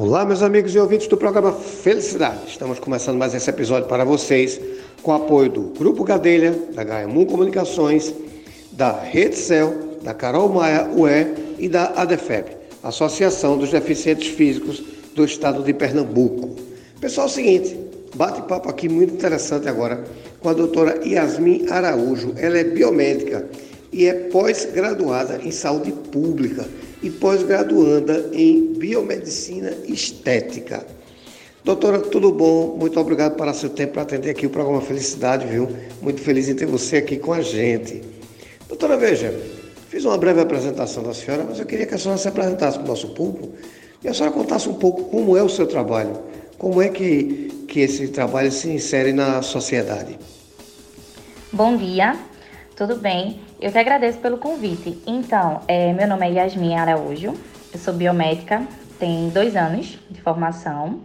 Olá, meus amigos e ouvintes do programa Felicidade. Estamos começando mais esse episódio para vocês com o apoio do Grupo Gadelha, da Gaemum Comunicações, da Rede Cel, da Carol Maia UE e da ADEFEB, Associação dos Deficientes Físicos do Estado de Pernambuco. Pessoal, é o seguinte, bate-papo aqui muito interessante agora com a doutora Yasmin Araújo. Ela é biomédica e é pós-graduada em saúde pública e pós-graduanda em biomedicina estética. Doutora, tudo bom? Muito obrigado pelo seu tempo para atender aqui o programa Felicidade, viu? Muito feliz em ter você aqui com a gente. Doutora, veja, fiz uma breve apresentação da senhora, mas eu queria que a senhora se apresentasse para o nosso público e a senhora contasse um pouco como é o seu trabalho, como é que, que esse trabalho se insere na sociedade. Bom dia, tudo bem? Eu que agradeço pelo convite. Então, é, meu nome é Yasmin Araújo, eu sou biomédica, tenho dois anos de formação.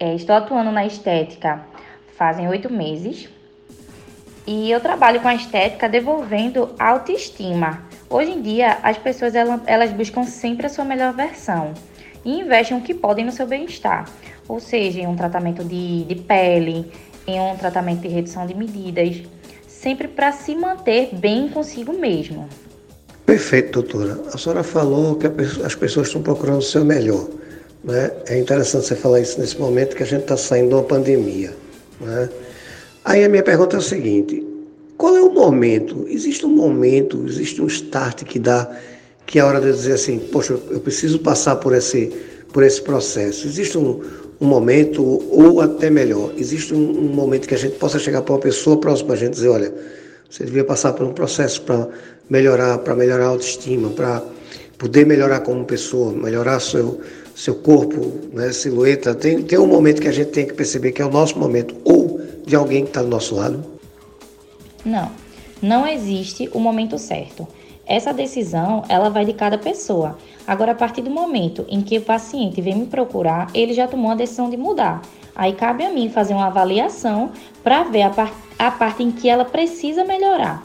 É, estou atuando na estética fazem oito meses. E eu trabalho com a estética devolvendo autoestima. Hoje em dia, as pessoas elas, elas buscam sempre a sua melhor versão e investem o que podem no seu bem-estar. Ou seja, em um tratamento de, de pele, em um tratamento de redução de medidas, sempre para se manter bem consigo mesmo. Perfeito, doutora. A senhora falou que as pessoas estão procurando o seu melhor. Né? É interessante você falar isso nesse momento que a gente está saindo de uma pandemia. Né? Aí a minha pergunta é a seguinte: qual é o momento? Existe um momento, existe um start que dá, que é a hora de dizer assim, poxa, eu preciso passar por esse, por esse processo. Existe um, um momento, ou até melhor, existe um, um momento que a gente possa chegar para uma pessoa próxima a gente dizer, olha, você devia passar por um processo para melhorar, para melhorar a autoestima, para poder melhorar como pessoa, melhorar seu, seu corpo, né, silhueta. Tem, tem um momento que a gente tem que perceber que é o nosso momento, ou de alguém que está do nosso lado? Não, não existe o momento certo. Essa decisão, ela vai de cada pessoa. Agora, a partir do momento em que o paciente vem me procurar, ele já tomou a decisão de mudar. Aí cabe a mim fazer uma avaliação para ver a, par a parte em que ela precisa melhorar.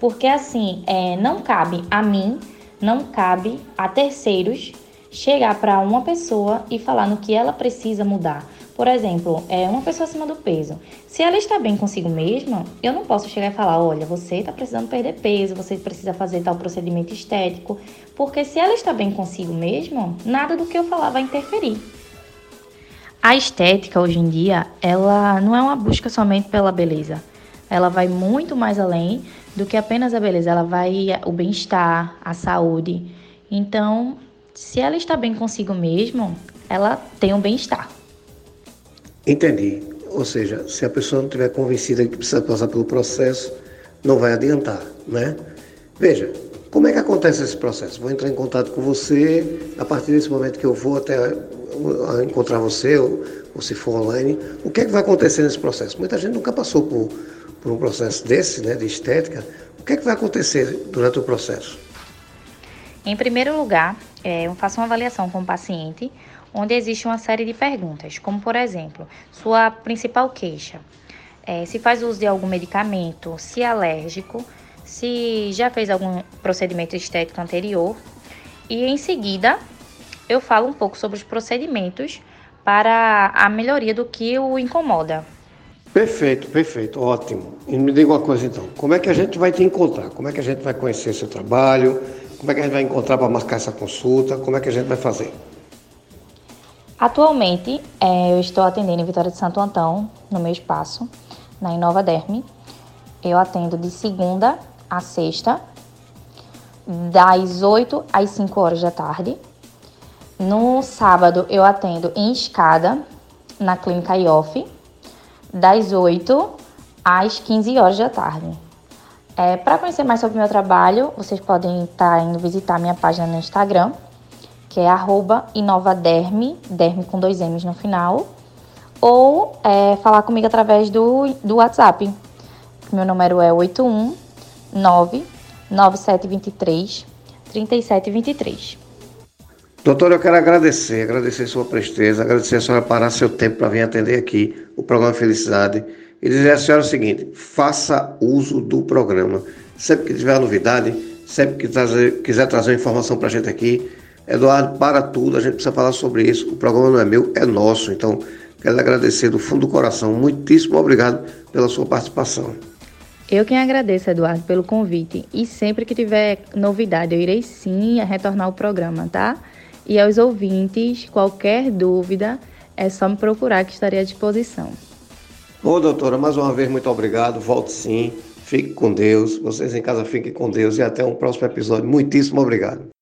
Porque assim, é, não cabe a mim, não cabe a terceiros chegar para uma pessoa e falar no que ela precisa mudar. Por exemplo, é uma pessoa acima do peso. Se ela está bem consigo mesma, eu não posso chegar e falar: olha, você está precisando perder peso, você precisa fazer tal procedimento estético. Porque se ela está bem consigo mesma, nada do que eu falar vai interferir. A estética hoje em dia, ela não é uma busca somente pela beleza. Ela vai muito mais além do que apenas a beleza. Ela vai o bem-estar, a saúde. Então, se ela está bem consigo mesma, ela tem um bem-estar. Entendi. Ou seja, se a pessoa não estiver convencida que precisa passar pelo processo, não vai adiantar, né? Veja, como é que acontece esse processo? Vou entrar em contato com você, a partir desse momento que eu vou até encontrar você, ou, ou se for online, o que é que vai acontecer nesse processo? Muita gente nunca passou por, por um processo desse, né, de estética. O que é que vai acontecer durante o processo? Em primeiro lugar, é, eu faço uma avaliação com o paciente onde existe uma série de perguntas, como por exemplo, sua principal queixa, é, se faz uso de algum medicamento, se é alérgico, se já fez algum procedimento estético anterior, e em seguida eu falo um pouco sobre os procedimentos para a melhoria do que o incomoda. Perfeito, perfeito, ótimo. E me diga uma coisa então, como é que a gente vai te encontrar? Como é que a gente vai conhecer seu trabalho? Como é que a gente vai encontrar para marcar essa consulta? Como é que a gente vai fazer? Atualmente, é, eu estou atendendo em Vitória de Santo Antão, no meu espaço, na Inova Derme. Eu atendo de segunda a sexta, das 8 às 5 horas da tarde. No sábado, eu atendo em escada, na clínica IOF, das 8 às 15 horas da tarde. É, Para conhecer mais sobre o meu trabalho, vocês podem estar indo visitar minha página no Instagram, que é inovaderme, derme com dois M's no final, ou é, falar comigo através do, do WhatsApp. Meu número é 819 9723 3723. Doutora, eu quero agradecer, agradecer sua presteza, agradecer a senhora parar seu tempo para vir atender aqui o programa Felicidade e dizer à senhora o seguinte: faça uso do programa. Sempre que tiver novidade, sempre que trazer, quiser trazer informação para a gente aqui, Eduardo, para tudo, a gente precisa falar sobre isso. O programa não é meu, é nosso. Então, quero agradecer do fundo do coração. Muitíssimo obrigado pela sua participação. Eu quem agradeço, Eduardo, pelo convite. E sempre que tiver novidade, eu irei sim retornar o programa, tá? E aos ouvintes, qualquer dúvida, é só me procurar que estarei à disposição. Ô, doutora, mais uma vez, muito obrigado. Volte sim. Fique com Deus. Vocês em casa fiquem com Deus. E até um próximo episódio. Muitíssimo obrigado.